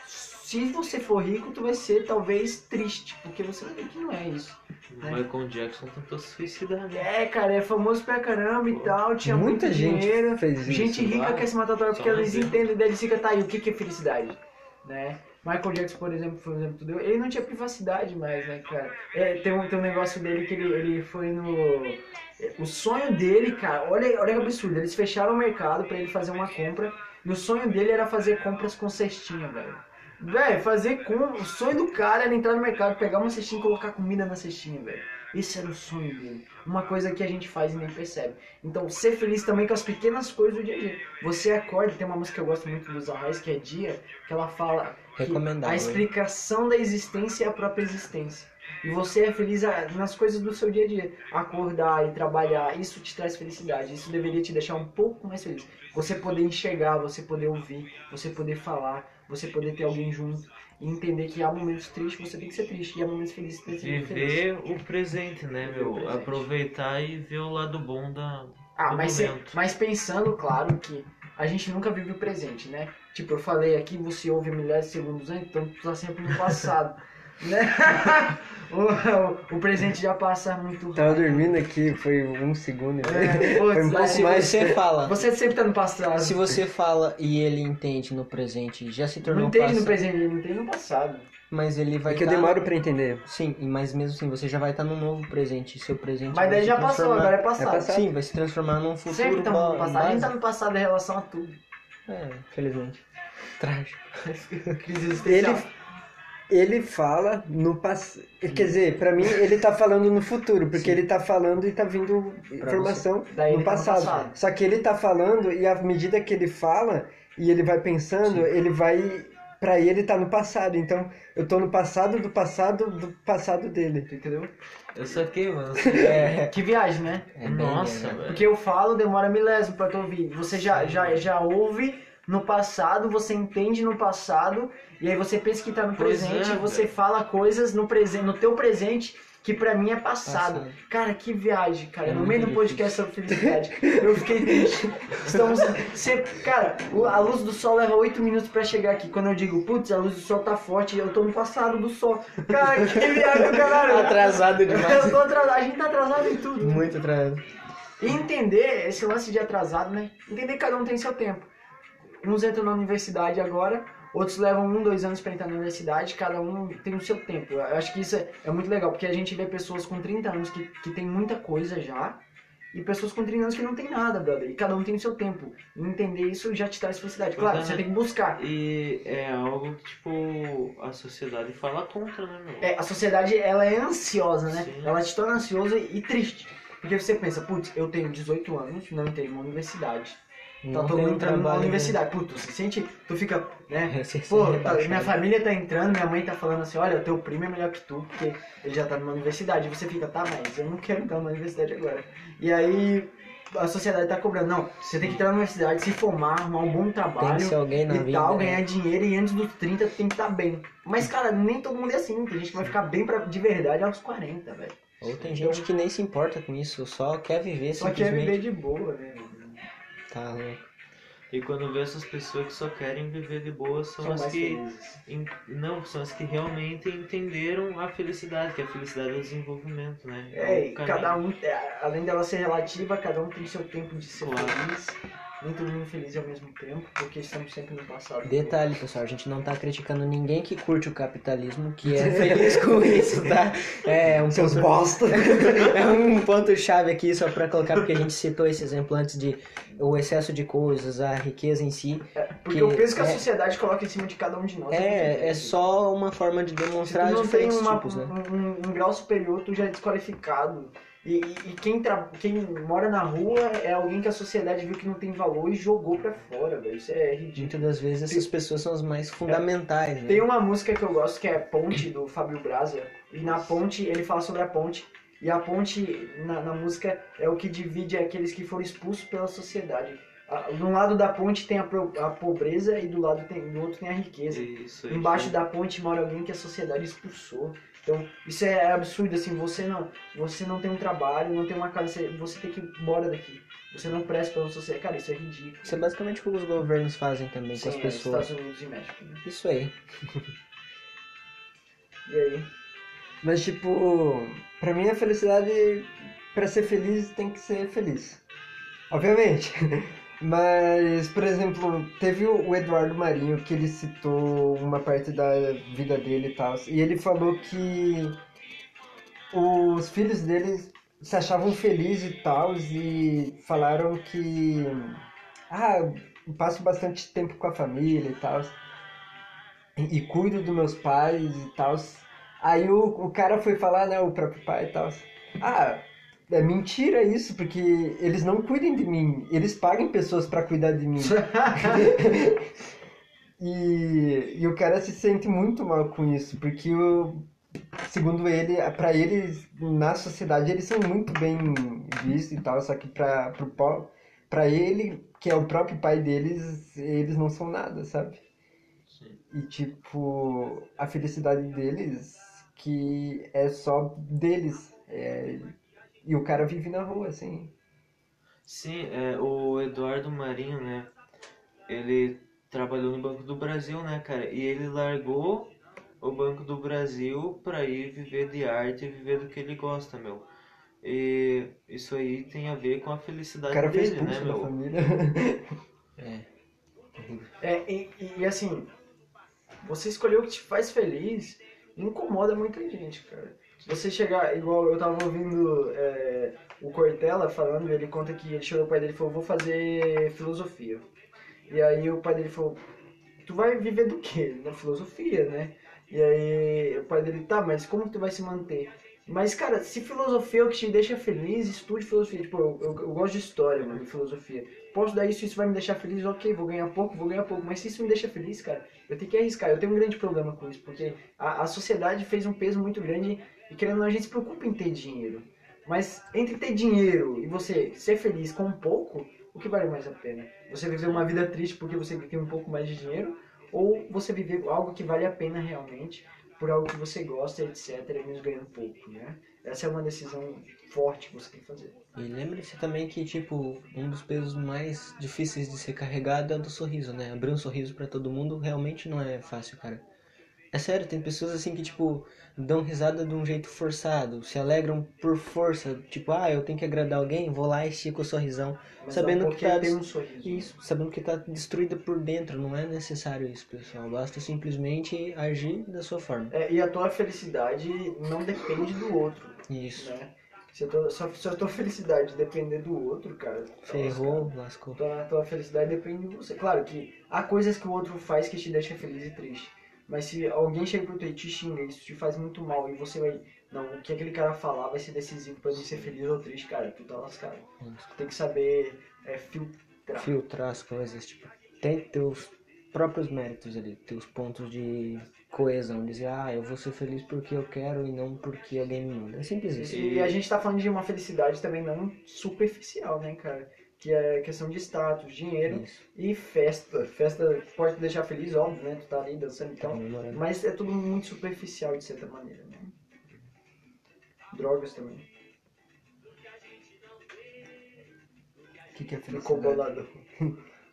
Se você for rico, tu vai ser talvez triste, porque você vai ver que não é isso. O Michael Jackson tentou se suicidar, né? É, cara, é famoso pra caramba e tal, tinha Muita muito gente dinheiro. fez isso. Gente rica claro. quer se matar porque eles entendem, daí eles ficam, tá aí, o que que é felicidade? Né? Michael Jackson, por exemplo, um exemplo que tu deu, ele não tinha privacidade mais, né, cara? É, tem, um, tem um negócio dele que ele, ele foi no... O sonho dele, cara, olha, olha que absurdo, eles fecharam o mercado pra ele fazer uma compra, e o sonho dele era fazer compras com cestinha, velho. Velho, fazer com... O sonho do cara era entrar no mercado, pegar uma cestinha e colocar comida na cestinha, velho. Esse era o sonho dele. Uma coisa que a gente faz e nem percebe. Então, ser feliz também com as pequenas coisas do dia a dia. Você acorda, tem uma música que eu gosto muito dos Arrais, que é Dia, que ela fala Recomendável, a explicação da existência é a própria existência. E você é feliz nas coisas do seu dia a dia. Acordar e trabalhar, isso te traz felicidade. Isso deveria te deixar um pouco mais feliz. Você poder enxergar, você poder ouvir, você poder falar, você poder ter alguém junto. E entender que há momentos tristes, você tem que ser triste. E há momentos felizes, você tem que ser feliz. Viver o presente, né, Viver meu? presente. Aproveitar e ver o lado bom da. Ah, mas, momento. mas pensando, claro, que a gente nunca vive o presente, né? Tipo, eu falei aqui, você ouve milhares de segundos antes, então tu tá sempre no passado? <laughs> <laughs> o, o, o presente já passa muito Tava rápido. dormindo aqui, foi um segundo. É, Foi um putz, pouco Se mais. você fala, Você sempre tá no passado. se você fala e ele entende no presente, já se tornou não entende passado. no presente, ele não entende no passado. Mas ele vai É que eu tá- demoro pra entender. Sim, e- mas mesmo assim, você já vai estar no novo presente. Seu presente Mas daí já passou, agora é passado. É passado. Sim, vai se transformar num futuro Sempre tá no passado. A gente tá no passado em relação a tudo. É, felizmente. <laughs> Trágico. Crise Ele. Ele fala no passado. Quer dizer, pra mim, ele tá falando no futuro, porque Sim. ele tá falando e tá vindo informação Daí no ele tá no passado. passado. Só que ele tá falando e à medida que ele fala e ele vai pensando, ele vai. Pra ele tá no passado. Então, eu tô no passado do passado do passado dele. Entendeu? Eu saquei, mano. <laughs> É, Que viagem, né? é bem, Nossa, né? velho. Porque eu falo, demora milésimo pra tu ouvir. Você já, já, já ouve no passado, você entende no passado, e aí você pensa que tá no presente, é, e você fala coisas no, presente, no teu presente que pra mim é passado. Passado. Cara, que viagem, cara. É no meio do podcast sobre felicidade, eu fiquei triste. <laughs> Estamos sempre. Cara, a luz do sol leva oito minutos pra chegar aqui. Quando eu digo, putz, a luz do sol tá forte, eu tô no passado do sol. Cara, que <laughs> viagem caralho. Atrasado demais. Eu tô atrasado. A gente tá atrasado em tudo. Muito atrasado. E entender esse lance de atrasado, né? Entender que cada um tem seu tempo. Uns entram na universidade agora, outros levam um, dois anos pra entrar na universidade, cada um tem o seu tempo. Eu acho que isso é, é muito legal, porque a gente vê pessoas com 30 anos que, que tem muita coisa já, e pessoas com 30 anos que não tem nada, brother. E cada um tem o seu tempo. E entender isso já te traz felicidade. Claro, é, você né? tem que buscar. E é algo que, tipo, a sociedade fala contra, né, meu? É, a sociedade, ela é ansiosa, né? Sim. Ela te torna ansioso e triste. Porque você pensa, putz, eu tenho 18 anos, não entrei numa universidade. Tá todo mundo entrando numa trabalho, universidade. Putz, você sente, tu fica, né? <laughs> né? Se Pô, tá- minha família tá entrando, minha mãe tá falando assim, olha, teu primo é melhor que tu, porque ele já tá numa universidade. E você fica, tá, mas eu não quero entrar numa universidade agora. E aí a sociedade tá cobrando, não, você tem que entrar na universidade, se formar, arrumar um bom trabalho na e vida. tal, né? ganhar dinheiro e antes dos 30 tu tem que estar bem. Mas, cara, nem todo mundo é assim. Tem gente que vai ficar bem pra, de verdade aos 40, velho. Ou tem gente que nem se importa com isso, só quer viver Só quer simplesmente. viver de boa, né? Tá louco. E quando vê essas pessoas que só querem viver de boa são, São as que. en- Não, são as que realmente entenderam a felicidade, que a felicidade é o desenvolvimento, né? É, e caminho. cada um, é, além dela ser relativa, cada um tem seu tempo de ser Claro. feliz. Nem todo mundo feliz ao mesmo tempo, porque estamos sempre no passado. Detalhe, pessoal, a gente não tá criticando ninguém que curte o capitalismo, que é <laughs> feliz com isso, tá? É um Seus ponto, bosta! <laughs> é um ponto chave aqui só pra colocar, porque a gente citou esse exemplo antes de o excesso de coisas, a riqueza em si. Porque que o peso que a é- sociedade coloca em cima de cada um de nós. muito É, é grande. só uma forma de Se tu demonstrar não tem diferentes uma- tipos, né? um, um- um grau superior, tu já é desqualificado. E, e- quem, tra- quem mora na rua é alguém que a sociedade viu que não tem valor e jogou pra fora, velho. Isso é ridículo. Muitas das vezes essas pessoas são as mais fundamentais, né? Tem uma música que eu gosto que é Ponte, do Fábio Braza. E na ponte, ele fala sobre a ponte. E a ponte, na, na música, é o que divide aqueles que foram expulsos pela sociedade. De um lado da ponte tem a, pro- a pobreza e do lado tem, do outro tem a riqueza. Isso. Embaixo da ponte mora alguém que a sociedade expulsou. Então, isso é absurdo, assim, você não, você não tem um trabalho, não tem uma casa, você, você tem que ir embora daqui. Você não presta pela sociedade. Cara, isso é ridículo. Isso é basicamente o que os governos fazem também com as Sim, é, pessoas. Estados Unidos e México. né? Isso aí. <laughs> E aí? Mas, tipo, pra mim a felicidade, pra ser feliz, tem que ser feliz. Obviamente. <laughs> Mas, por exemplo, teve o Eduardo Marinho que ele citou uma parte da vida dele e tal. E ele falou que os filhos dele se achavam felizes e tal. E falaram que. Ah, passo bastante tempo com a família e tal. E, e cuido dos meus pais e tal. Aí o, o cara foi falar, né, o próprio pai e tal. Ah, é mentira isso, porque eles não cuidam de mim. Eles pagam pessoas pra cuidar de mim. <laughs> e, e o cara se sente muito mal com isso, porque o, segundo ele, pra eles, na sociedade, eles são muito bem vistos e tal, só que pra, pro, pra ele, que é o próprio pai deles, eles não são nada, sabe? E tipo, a felicidade deles, que é só deles. é, e o cara vive na rua, assim. Sim, é, o Eduardo Marinho, né? Ele trabalhou no Banco do Brasil, né, cara? E ele largou o Banco do Brasil pra ir viver de arte e viver do que ele gosta, meu. E isso aí tem a ver com a O felicidade cara foi dele, né, expulso da meu? família. <laughs> É. É, e, e- e assim, você escolher o que te faz feliz incomoda muita gente, cara. Você chegar, igual eu tava ouvindo é, o Cortella falando, ele conta que ele chegou o pai dele e falou, vou fazer filosofia. E aí o pai dele falou, tu vai viver do quê? Da filosofia, né? E aí o pai dele, tá, mas como tu vai se manter? Mas, cara, se filosofia é o que te deixa feliz, estude filosofia. Tipo, eu, eu, eu gosto de história, mano, de filosofia. Posso dar isso, isso vai me deixar feliz, ok, vou ganhar pouco, vou ganhar pouco. Mas se isso me deixa feliz, cara, eu tenho que arriscar. Eu tenho um grande problema com isso, porque a, a sociedade fez um peso muito grande e querendo ou não, a gente se preocupa em ter dinheiro. Mas entre ter dinheiro e você ser feliz com um pouco, o que vale mais a pena? Você viver uma vida triste porque você tem um pouco mais de dinheiro? Ou você viver algo que vale a pena realmente, por algo que você gosta, etc, e mesmo ganhando pouco, né? Essa é uma decisão forte que você tem que fazer. E lembre-se também que, tipo, um dos pesos mais difíceis de ser carregado é o do sorriso, né? Abrir um sorriso pra todo mundo realmente não é fácil, cara. É sério, tem pessoas assim que, tipo, dão risada de um jeito forçado, se alegram por força, tipo, ah, eu tenho que agradar alguém, vou lá e estico o sorrisão. Mas Sabendo não que tá um sorriso. Isso, sabendo que tá destruída por dentro, não é necessário isso, pessoal. Basta simplesmente agir da sua forma. É, e a tua felicidade não depende do outro, Isso. né? Se a tua, se a tua felicidade depender do outro, cara... Ferrou, lascou. Tua, tua felicidade depende de você. Claro que há coisas que o outro faz que te deixa feliz e triste. Mas se alguém chega pro tu e te xinga, isso te faz muito mal e você vai. Não, o que aquele cara falar vai ser decisivo pra mim ser feliz ou triste, cara, tu tá lascado. Tu tem que saber é, filtrar. filtrar as coisas, tipo, tem teus próprios méritos ali, teus pontos de coesão, dizer, ah, eu vou ser feliz porque eu quero e não porque alguém me manda. É simples isso. E a gente tá falando de uma felicidade também não superficial, né, cara? Que é questão de status, dinheiro Isso. e festa. Festa pode te deixar feliz, óbvio, né? Tu tá ali dançando, então. Mas é tudo muito superficial de certa maneira, né? Drogas também. O que, que é Ficou felicidade? bolado.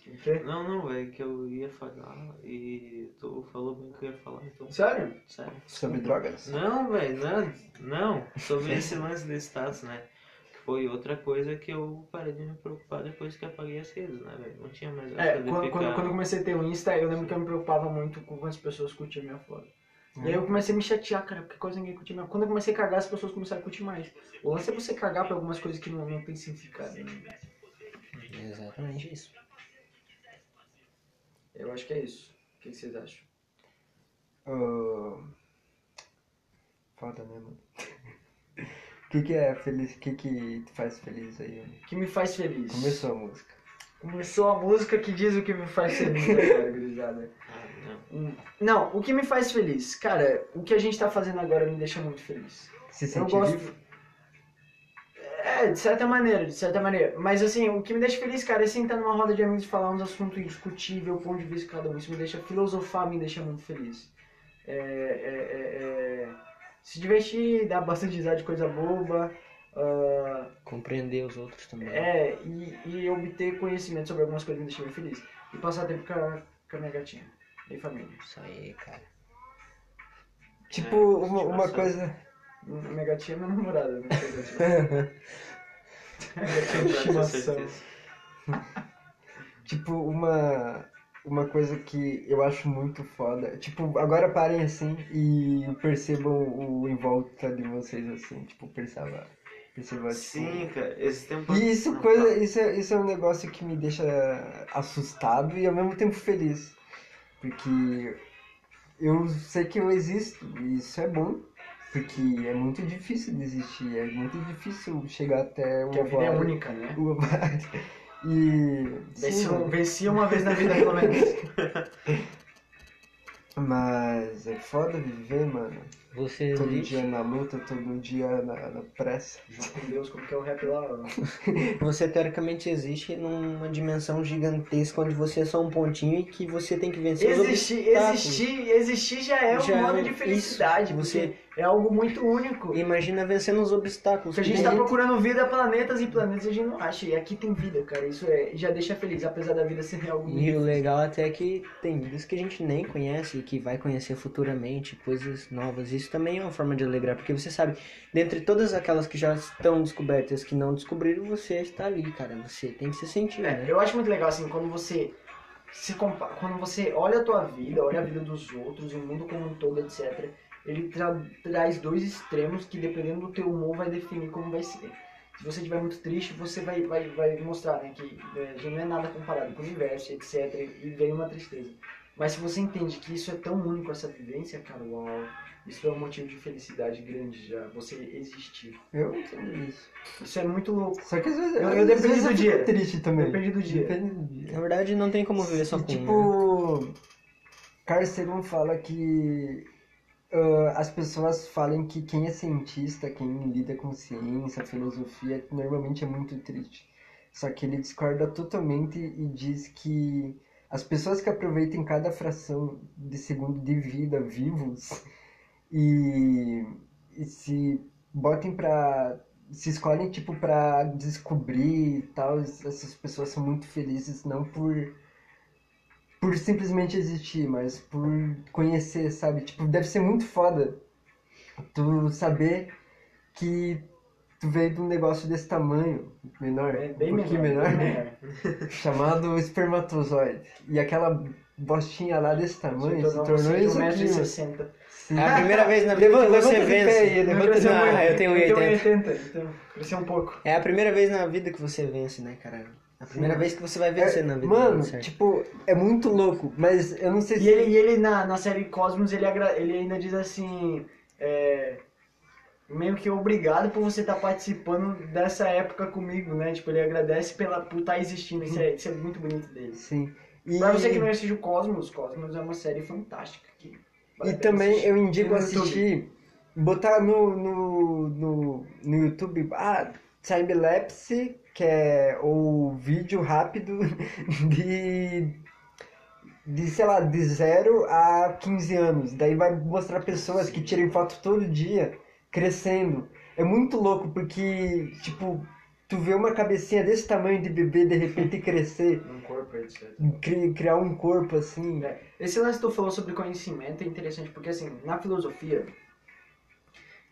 O quê? Não, não, velho, que eu ia falar e tu falou bem que eu ia falar, então. Sério? Sério. Sobre drogas? Não, velho, não, não. Sobre esse lance de status, né? Foi outra coisa que eu parei de me preocupar depois que apaguei as redes, né, velho? Não tinha mais essa É, quando, ficar... quando, quando eu comecei a ter o Insta, eu lembro que eu me preocupava muito com quantas pessoas curtiam minha foto. E aí eu comecei a me chatear, cara, porque quase ninguém curtia minha Quando eu comecei a cagar, as pessoas começaram a curtir mais. O lance é você cagar pra algumas coisas que não, não tem significado. Né? Exatamente isso. Eu acho que é isso. O que vocês acham? Ah, Foda, né, mano? O que, que é feliz? O que, que te faz feliz aí? O que me faz feliz? Começou a música. Começou a música que diz o que me faz feliz <laughs> agora, gurizada. Não. Não, o que me faz feliz? Cara, o que a gente tá fazendo agora me deixa muito feliz. Se Eu sentir gosto. vivo? É, de certa maneira, de certa maneira. Mas assim, o que me deixa feliz, cara, é sentar numa roda de amigos e falar uns assuntos discutir, ver o ponto de vista de cada um. Isso me deixa filosofar, me deixa muito feliz. É, é, é, é, se divertir, dar bastante risada de coisa boba. ah, Compreender os outros também. é, e, e obter conhecimento sobre algumas coisas me deixa muito feliz. E passar tempo com a, com a minha gatinha e família. Isso aí, cara. Tipo, É, uma, uma coisa. Minha gatinha é minha namorada, né? Gatinha <laughs> de estimação. certeza. <laughs> tipo, uma. Uma coisa que eu acho muito foda. Tipo, agora parem assim e percebam o em volta de vocês assim. Tipo, perceba. Perceba tipo, Sim, cara, esse tempo... E isso, Não, coisa, isso, é, isso é um negócio que me deixa assustado e ao mesmo tempo feliz. Porque eu sei que eu existo e isso é bom. Porque é muito difícil de existir, é muito difícil chegar até Porque a uma vida é única, né? uma E. Venci, um- venci uma vez na vida, pelo menos. <laughs> mas é foda viver, mano. Você Todo existe, dia na luta, todo dia na, na pressa. Junto com Deus, como que é o rap lá? <laughs> você teoricamente existe numa dimensão gigantesca onde você é só um pontinho e que você tem que vencer os Existir, obstáculos. existir, existir já é Já um é modo um- de isso, felicidade. você- Você é algo muito único. Imagina vencendo os obstáculos. Porque a gente tá nem- procurando vida, planetas e planetas a gente não acha. E aqui tem vida, cara. Isso é, já deixa feliz, apesar da vida ser <laughs> algo muito E o legal até é que tem vidas que a gente nem conhece e que vai conhecer futuramente, coisas novas. Isso também é uma forma de alegrar, porque você sabe, dentre todas aquelas que já estão descobertas, que não descobriram, você está ali, cara. Você tem que se sentir, É, né? eu acho muito legal assim, quando você se compa quando você olha a tua vida, olha a vida dos outros, o mundo como um todo, etc. Ele tra- traz dois extremos que dependendo do teu humor vai definir como vai ser. Se você estiver muito triste, você vai, vai, vai mostrar né, que é, não é nada comparado com o universo, etc. E vem uma tristeza. Mas se você entende que isso é tão único, essa vivência, cara, uau, isso é um motivo de felicidade grande já, você existir. Eu entendo isso. Isso é muito louco. Só que às vezes, Eu- eu depende vezes do dia. triste também. Depende do dia. Depende do dia. Na verdade, não tem como viver só com um, né? tipo, Carl Sagan fala que ah, as pessoas falam que quem é cientista, quem lida com ciência, filosofia, normalmente é muito triste. Só que ele discorda totalmente e diz que as pessoas que aproveitem cada fração de segundo de vida vivos e, e se botem pra. se escolhem tipo pra descobrir e tal, essas pessoas são muito felizes não por por simplesmente existir, mas por conhecer, sabe? Tipo, deve ser muito foda tu saber que tu veio de um negócio desse tamanho, menor, É bem um pouquinho menor. menor, <laughs> menor. chamado espermatozoide. E aquela bostinha lá desse tamanho se tornou, você de isso aqui, mano. 1,60m. Sim. É a primeira vez na vida que você vence. aí, levanta Ah, eu tenho Eu 1,80. 1,80m, então cresceu um pouco. É a primeira vez na vida que você vence, né, cara? A primeira Sim. vez que você vai vencer É, na vida. mano, certo? tipo, é muito louco, mas eu não sei E se... ele, e ele na, na série Cosmos, ele, agra- ele ainda diz assim, é, meio que obrigado por você estar participando dessa época comigo, né? Tipo, ele agradece pela, por estar existindo, isso é, isso é muito bonito dele. Sim. E... Pra você que não assistiu Cosmos, Cosmos é uma série fantástica. Que E também eu indico assistir, botar no, no, no, no YouTube, ah, timelapse, que é o vídeo rápido <laughs> de, de, sei lá, de 0 a 15 anos. Daí vai mostrar pessoas que tiram foto todo dia, crescendo. É muito louco, porque, tipo, tu vê uma cabecinha desse tamanho de bebê de repente crescer, <laughs> Um corpo, etc. cri- criar um corpo assim. É, Esse lance que tu falou sobre conhecimento é interessante, porque assim, na filosofia,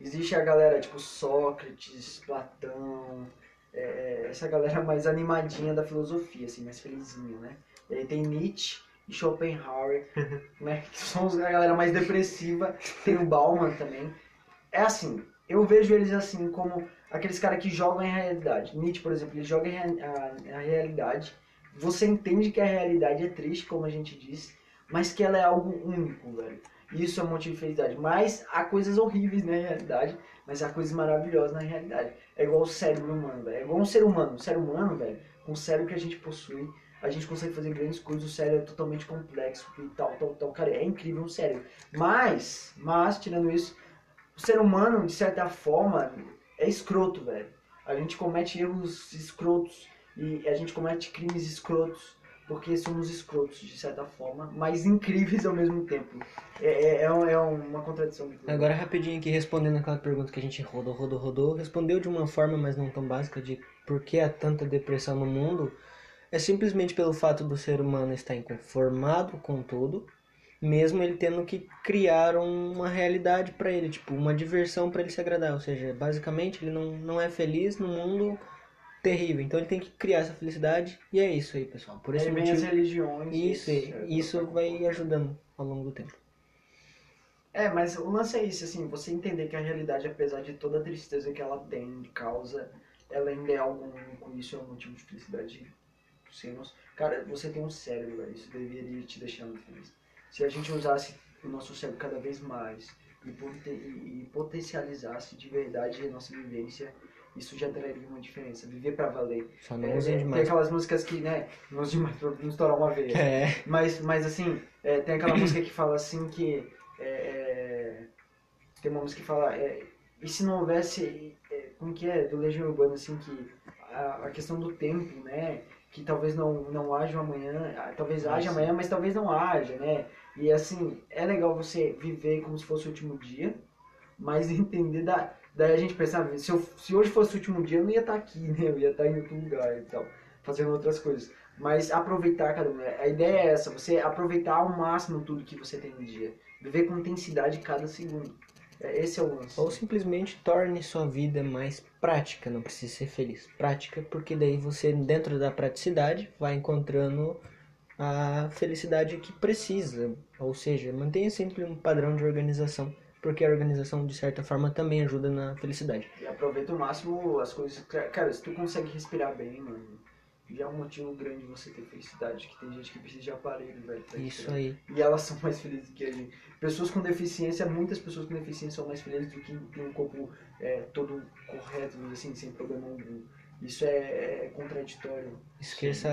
existe a galera tipo Sócrates, Platão, é, essa galera mais animadinha da filosofia, assim, mais felizinho, né? E aí tem Nietzsche e Schopenhauer, <laughs> né? Que são a galera mais depressiva, tem o Bauman também. É assim, eu vejo eles assim como aqueles caras que jogam em realidade. Nietzsche, por exemplo, ele joga rea- a, a realidade. Você entende que a realidade é triste, como a gente disse, mas que ela é algo único, velho. Isso é um motivo de felicidade. Mas há coisas horríveis na realidade, mas há coisas maravilhosas na realidade. É igual o cérebro humano, velho. É igual um ser humano. Um ser humano, velho, com o cérebro que a gente possui, a gente consegue fazer grandes coisas. O cérebro é totalmente complexo e tal, tal, tal. Cara, é incrível um cérebro. Mas, mas, tirando isso, o ser humano, de certa forma, é escroto, velho. A gente comete erros escrotos e a gente comete crimes escrotos porque somos escrotos, de certa forma, mas incríveis ao mesmo tempo. É, é, é é uma contradição. Agora rapidinho aqui respondendo aquela pergunta que a gente rodou, rodou, rodou, respondeu de uma forma, mas não tão básica, de por que há tanta depressão no mundo, é simplesmente pelo fato do ser humano estar inconformado com tudo, mesmo ele tendo que criar uma realidade para ele, tipo, uma diversão para ele se agradar, ou seja, basicamente ele não, não é feliz no mundo terrível, então ele tem que criar essa felicidade, e é isso aí, pessoal, por esse Aí vem as motivo, religiões. isso, etc. isso vai ajudando ao longo do tempo. É, mas o lance é isso, assim, você entender que a realidade, apesar de toda a tristeza que ela tem, causa, ela ainda é algo único, isso é um motivo de felicidade. Cara, você tem um cérebro, velho, isso deveria te deixar muito feliz. Se a gente usasse o nosso cérebro cada vez mais e, e- e potencializasse de verdade a nossa vivência, isso já traria uma diferença. Viver pra valer. Só não É, usem tem demais. aquelas músicas que, né, não usem demais pra não estourar uma vez. É. Mas, mas assim, é, tem aquela música que fala assim que é, é, tem uma música que fala, é, e se não houvesse, é, como que é, do Legião Urbana, assim, que a, a questão do tempo, né, que talvez não, não haja amanhã, ah, talvez haja sim. amanhã, mas talvez não haja, né, e assim, é legal você viver como se fosse o último dia, mas <laughs> entender da, daí a gente pensava, se, eu, se hoje fosse o último dia, eu não ia estar aqui, <laughs> né, eu ia estar em outro lugar e tal, fazendo outras coisas. Mas aproveitar cada um. A ideia é essa, você aproveitar ao máximo tudo que você tem no dia. Viver com intensidade cada segundo. Esse é o lance. Ou simplesmente torne sua vida mais prática, não precisa ser feliz. Prática, porque daí você, dentro da praticidade, vai encontrando a felicidade que precisa. Ou seja, mantenha sempre um padrão de organização, porque a organização, de certa forma, também ajuda na felicidade. E aproveita o máximo as coisas. Cara, se tu consegue respirar bem, mano, já é um motivo grande você ter felicidade. Que tem gente que precisa de aparelho, velho. pra Isso aí. E elas são mais felizes do que a gente. Pessoas com deficiência, muitas pessoas com deficiência são mais felizes do que tem um corpo é, todo correto, assim, sem problema algum. Isso é, é contraditório. Esqueça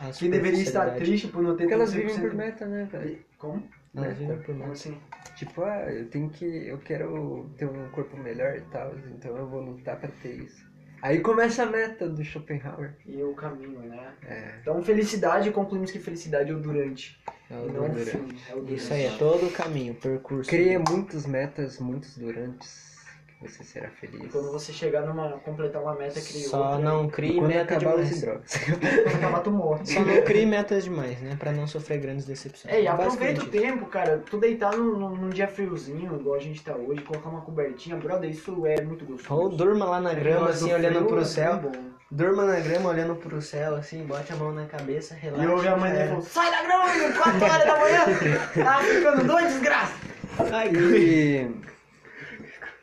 a <laughs> Quem deveria estar triste por não ter Porque elas 100% vivem por meta, né, velho? Como? Elas vivem por Como meta. assim? Tipo, ah, eu tenho que. Eu quero ter um corpo melhor e tal, então eu vou lutar pra ter isso. Aí começa a meta do Schopenhauer. E o caminho, né? É. Então, felicidade, concluímos que felicidade é o durante. É e o não o durante. fim. É o durante. Isso aí, é todo o caminho, o percurso. Cria muitos metas, muitos durantes, você será feliz. quando você chegar numa. completar uma meta, cria Só outra. não crie meta acabar demais. drogas. <laughs> Quando acabar, tu morre. Só não crie metas demais, né? Pra não sofrer grandes decepções. É, e aproveita o tempo, cara. Tu deitar num, num- num dia friozinho, igual a gente tá hoje, colocar uma cobertinha, brother, isso é muito gostoso. Ou durma lá na É que grama, assim, olhando frio pro é céu. Durma na grama, olhando pro céu, assim, bote a mão na cabeça, relaxa. E eu ouvi a mãe dele falando, sai da grama, menino, 4 horas da manhã! <laughs> Tá ficando doido, desgraça! Ai,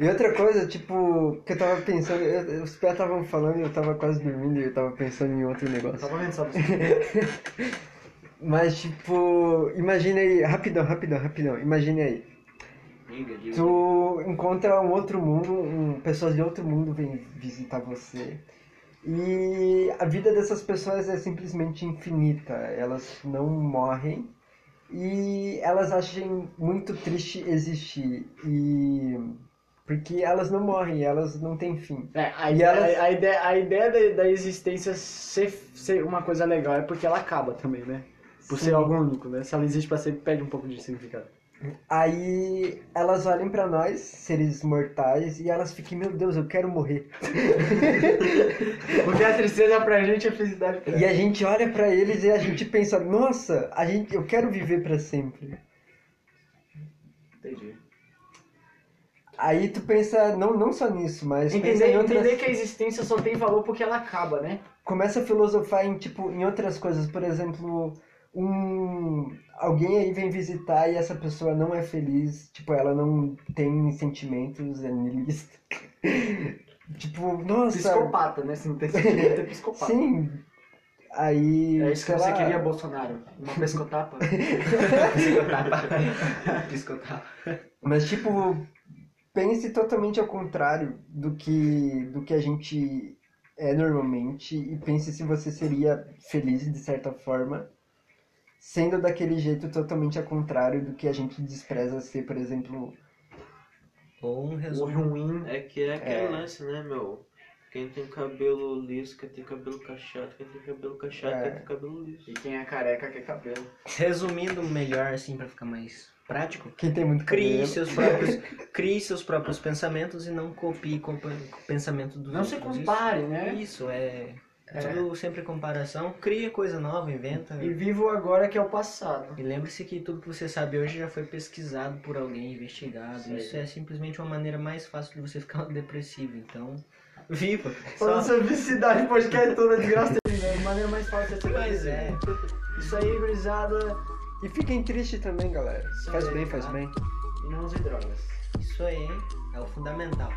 E, outra coisa, tipo, que eu tava pensando, eu- os pés estavam falando e eu tava quase dormindo e eu tava pensando em outro negócio. Tava vendo só você. <laughs> Mas, tipo, imagine aí, rapidão, rapidão, rapidão, imagine aí. Tu encontra um outro mundo, um, pessoas de outro mundo vêm visitar você. E a vida dessas pessoas é simplesmente infinita. Elas não morrem e elas acham muito triste existir. E porque elas não morrem, elas não têm fim. É, a, E ideia, elas- a, ideia, a ideia da, da existência ser, ser uma coisa legal é porque ela acaba também, né? Por Sim. ser algo único, né? Se ela existe pra sempre, perde um pouco de significado. Aí elas olham pra nós, seres mortais, e elas ficam, meu Deus, eu quero morrer. <laughs> Porque a tristeza pra gente é felicidade pra E a gente olha pra eles e a gente pensa, nossa, a gente, eu quero viver pra sempre. Entendi. Aí tu pensa, não, não só nisso, mas Entender, outras, entender que a existência só tem valor porque ela acaba, né? começa a filosofar em tipo em outras coisas, por exemplo, um alguém aí vem visitar e essa pessoa não é feliz, tipo ela não tem sentimentos, é niilista. <laughs> tipo, nossa, Psicopata, né? Se não tem sentimento, é psicopata. sim. Aí, É isso que sei você lá, queria, Bolsonaro. Uma pescotapa. <laughs> Piscotapa. <laughs> Piscotapa. Mas tipo, pense totalmente ao contrário do que do que a gente é normalmente e pense se você seria feliz de certa forma, sendo daquele jeito totalmente ao contrário do que a gente despreza ser, por exemplo, Ou um resumo. ruim. É que é aquele É. lance, né, meu? Quem tem cabelo liso quer ter cabelo cacheado, quem tem cabelo cacheado É. quer ter cabelo liso. E quem é careca quer cabelo. Resumindo melhor, assim, pra ficar mais prático. quem tem muito Crie cabelo. seus próprios, crie seus próprios pensamentos e não copie o pensamento dos Não se outros. compare, Isso- né? Isso, é, tudo sempre comparação. Cria coisa nova, inventa. E viva o agora que é o passado. E lembre-se que tudo que você sabe hoje já foi pesquisado por alguém, investigado. Isso é simplesmente uma maneira mais fácil de você ficar <laughs> depressivo. Então, viva! Falando Só... sobre felicidade, podcast toda de graça <laughs> terminando. De maneira mais fácil de ser Mas é, Isso aí, gurizada. E fiquem tristes também, galera. Isso Faz aí, bem, faz tá? bem. E não use drogas. isso aí é o fundamental.